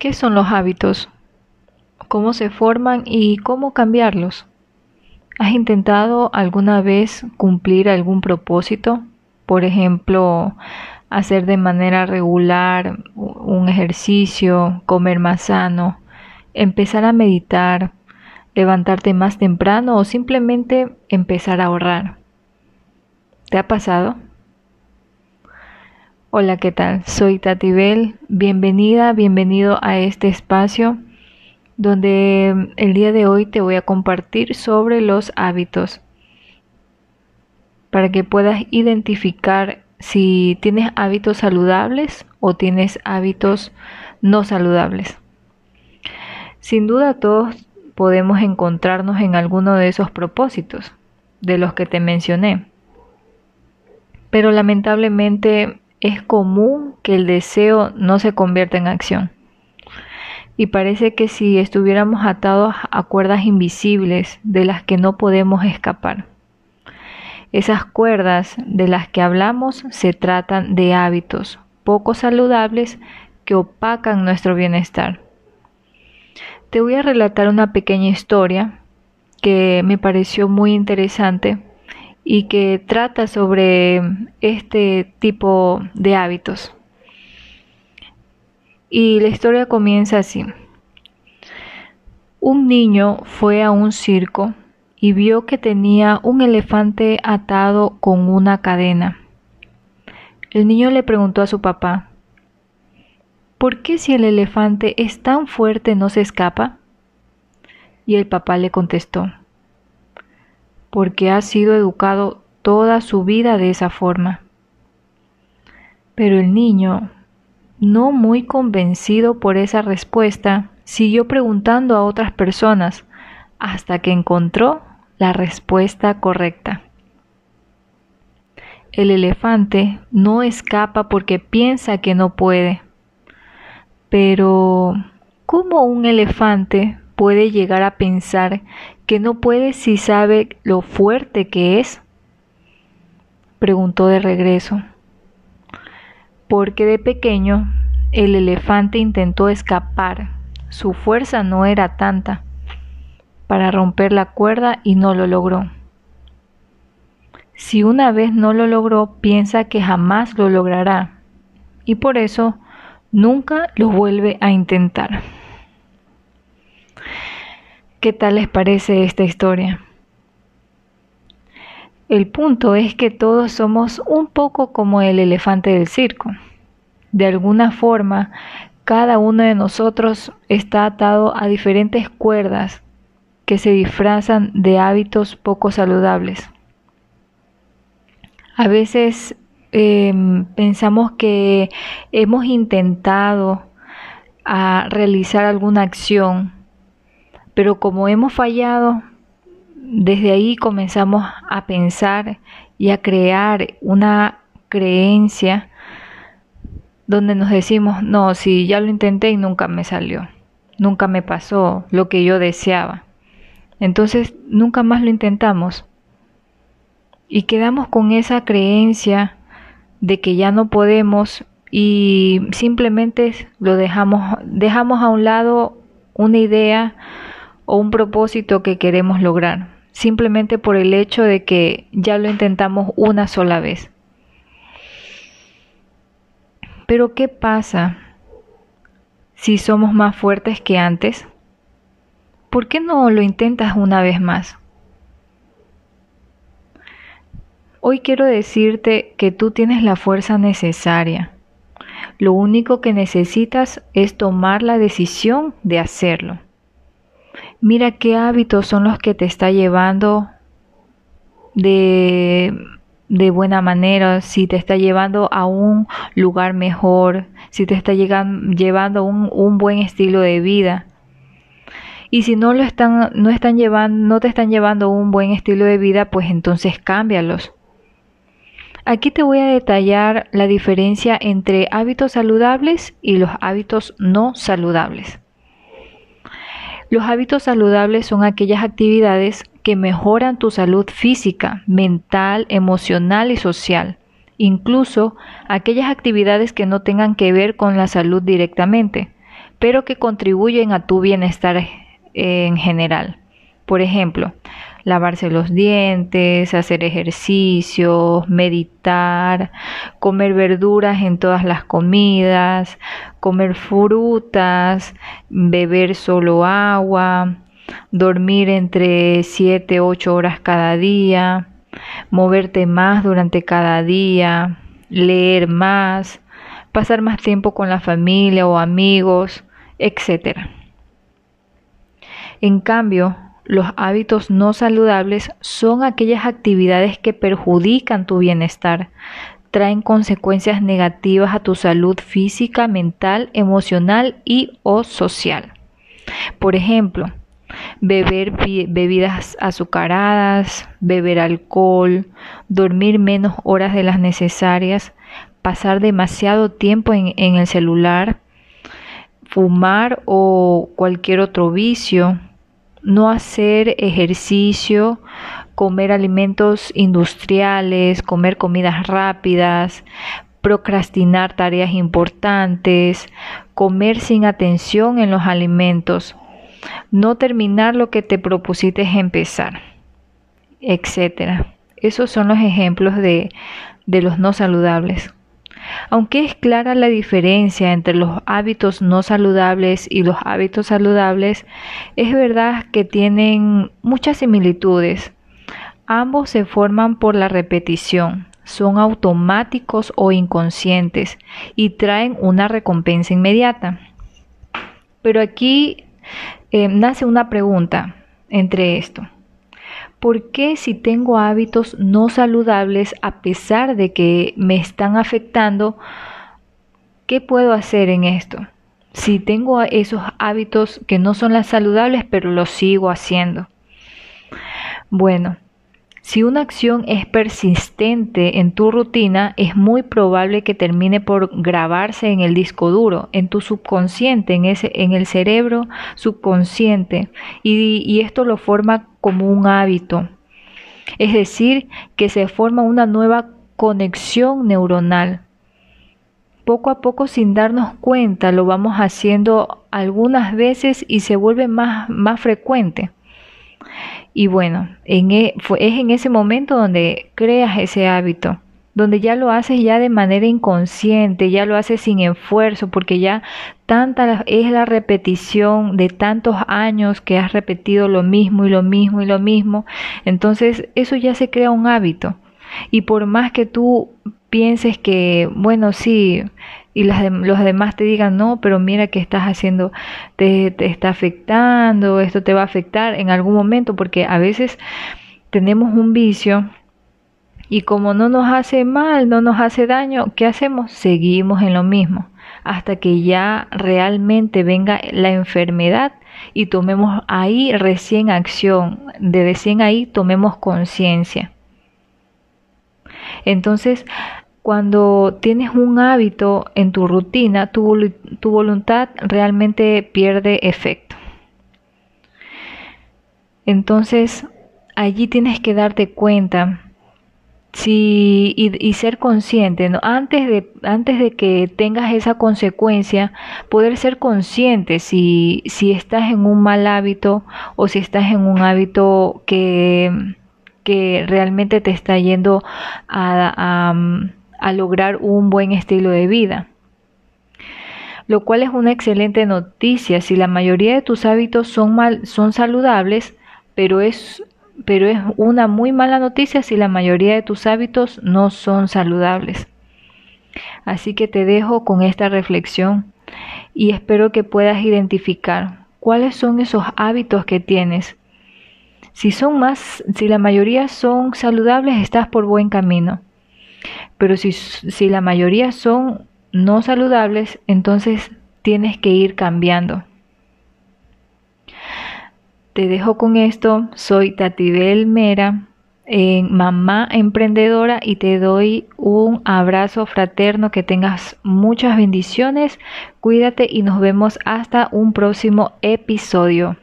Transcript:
¿Qué son los hábitos? ¿Cómo se forman y cómo cambiarlos? ¿Has intentado alguna vez cumplir algún propósito? Por ejemplo, hacer de manera regular un ejercicio, comer más sano, empezar a meditar, levantarte más temprano o simplemente empezar a ahorrar. ¿Te ha pasado? Hola, ¿qué tal? Soy Tatibel. Bienvenida, bienvenido a este espacio donde el día de hoy te voy a compartir sobre los hábitos para que puedas identificar si tienes hábitos saludables o tienes hábitos no saludables. Sin duda todos podemos encontrarnos en alguno de esos propósitos de los que te mencioné. Pero lamentablemente es común que el deseo no se convierta en acción. Y parece que si estuviéramos atados a cuerdas invisibles de las que no podemos escapar. Esas cuerdas de las que hablamos se tratan de hábitos poco saludables que opacan nuestro bienestar. Te voy a relatar una pequeña historia que me pareció muy interesante y que trata sobre este tipo de hábitos. Y la historia comienza así. Un niño fue a un circo y vio que tenía un elefante atado con una cadena. El niño le preguntó a su papá, ¿por qué si el elefante es tan fuerte no se escapa? Y el papá le contestó, porque ha sido educado toda su vida de esa forma. Pero el niño, no muy convencido por esa respuesta, siguió preguntando a otras personas hasta que encontró la respuesta correcta. El elefante no escapa porque piensa que no puede. Pero, ¿cómo un elefante puede llegar a pensar que no puede si sabe lo fuerte que es? Preguntó de regreso. Porque de pequeño el elefante intentó escapar. Su fuerza no era tanta para romper la cuerda y no lo logró. Si una vez no lo logró, piensa que jamás lo logrará y por eso nunca lo vuelve a intentar. ¿Qué tal les parece esta historia? El punto es que todos somos un poco como el elefante del circo. De alguna forma, cada uno de nosotros está atado a diferentes cuerdas que se disfrazan de hábitos poco saludables. A veces em, pensamos que hemos intentado realizar alguna acción pero como hemos fallado, desde ahí comenzamos a pensar y a crear una creencia donde nos decimos, no, si ya lo intenté y nunca me salió, nunca me pasó lo que yo deseaba. Entonces nunca más lo intentamos. Y quedamos con esa creencia de que ya no podemos y simplemente lo dejamos, dejamos a un lado una idea o un propósito que queremos lograr, simplemente por el hecho de que ya lo intentamos una sola vez. Pero ¿qué pasa si somos más fuertes que antes? ¿Por qué no lo intentas una vez más? Hoy quiero decirte que tú tienes la fuerza necesaria. Lo único que necesitas es tomar la decisión de hacerlo. Mira qué hábitos son los que te está llevando de, de buena manera, si te está llevando a un lugar mejor, si te está llevando un, un buen estilo de vida. Y si no lo están, no están llevando, no te están llevando un buen estilo de vida, pues entonces cámbialos. Aquí te voy a detallar la diferencia entre hábitos saludables y los hábitos no saludables. Los hábitos saludables son aquellas actividades que mejoran tu salud física, mental, emocional y social, incluso aquellas actividades que no tengan que ver con la salud directamente, pero que contribuyen a tu bienestar en general. Por ejemplo, lavarse los dientes, hacer ejercicios, meditar, comer verduras en todas las comidas, comer frutas, beber solo agua, dormir entre 7 8 horas cada día, moverte más durante cada día, leer más, pasar más tiempo con la familia o amigos, etc. En cambio, los hábitos no saludables son aquellas actividades que perjudican tu bienestar, traen consecuencias negativas a tu salud física, mental, emocional y o social. Por ejemplo, beber bebidas azucaradas, beber alcohol, dormir menos horas de las necesarias, pasar demasiado tiempo en, en el celular, fumar o cualquier otro vicio, no hacer ejercicio, comer alimentos industriales, comer comidas rápidas, procrastinar tareas importantes, comer sin atención en los alimentos, no terminar lo que te propusiste empezar, etc. Esos son los ejemplos de, de los no saludables. Aunque es clara la diferencia entre los hábitos no saludables y los hábitos saludables, es verdad que tienen muchas similitudes. Ambos se forman por la repetición, son automáticos o inconscientes y traen una recompensa inmediata. Pero aquí eh, nace una pregunta entre esto. ¿por qué si tengo hábitos no saludables a pesar de que me están afectando, qué puedo hacer en esto? Si tengo esos hábitos que no son las saludables, pero los sigo haciendo. Bueno, si una acción es persistente en tu rutina, es muy probable que termine por grabarse en el disco duro, en tu subconsciente, en, el cerebro subconsciente, y, y esto lo forma como un hábito. Es decir, que se forma una nueva conexión neuronal. Poco a poco, sin darnos cuenta, lo vamos haciendo algunas veces y se vuelve más, más frecuente. Y bueno, en e, es en ese momento donde creas ese hábito, donde ya lo haces ya de manera inconsciente, ya lo haces sin esfuerzo, porque ya tanta es la repetición de tantos años que has repetido lo mismo y lo mismo y lo mismo, entonces eso ya se crea un hábito. Y por más que tú pienses que, bueno, sí, y las los demás te digan, no, pero mira que estás haciendo, te, te está afectando, esto te va a afectar en algún momento, porque a veces tenemos un vicio y como no nos hace mal, no nos hace daño, ¿qué hacemos? Seguimos en lo mismo hasta que ya realmente venga la enfermedad y tomemos ahí recién acción, de recién ahí tomemos conciencia. Entonces, cuando tienes un hábito en tu rutina, tu, tu voluntad realmente pierde efecto. Entonces, allí tienes que darte cuenta y, ser consciente, antes, de, antes de que tengas esa consecuencia, poder ser consciente si, si estás en un mal hábito o si estás en un hábito que, que realmente te está yendo a, a lograr un buen estilo de vida. Lo cual es una excelente noticia si la mayoría de tus hábitos son, mal, son saludables, pero es, pero es una muy mala noticia si la mayoría de tus hábitos no son saludables. Así que te dejo con esta reflexión y espero que puedas identificar cuáles son esos hábitos que tienes. Si son más, si la mayoría son saludables, estás por buen camino. Pero si, si la mayoría son no saludables, entonces tienes que ir cambiando. Te dejo con esto. Soy Tatibel Mera, mamá emprendedora, y te doy un abrazo fraterno. Que tengas muchas bendiciones. Cuídate y nos vemos hasta un próximo episodio.